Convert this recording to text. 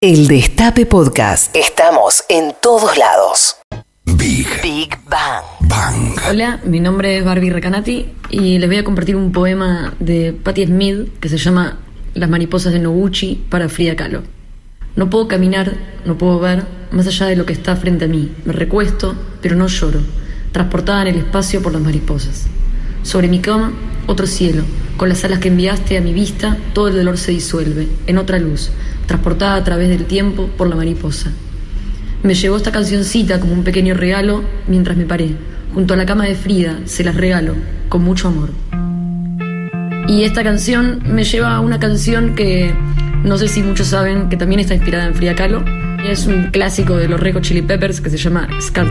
El Destape Podcast. Estamos en todos lados. Big Big Bang. Bang. Hola, mi nombre es Barbie Recanati y les voy a compartir un poema de Patti Smith que se llama Las mariposas de Noguchi para Frida Kahlo. No puedo caminar, no puedo ver más allá de lo que está frente a mí. Me recuesto, pero no lloro, transportada en el espacio por las mariposas. Sobre mi cama, otro cielo. Con las alas que enviaste a mi vista, todo el dolor se disuelve, en otra luz, transportada a través del tiempo por la mariposa. Me llegó esta cancioncita como un pequeño regalo mientras me paré. Junto a la cama de Frida, se las regalo, con mucho amor. Y esta canción me lleva a una canción que no sé si muchos saben que también está inspirada en Frida Kahlo. Es un clásico de los Reco Chili Peppers que se llama Scar.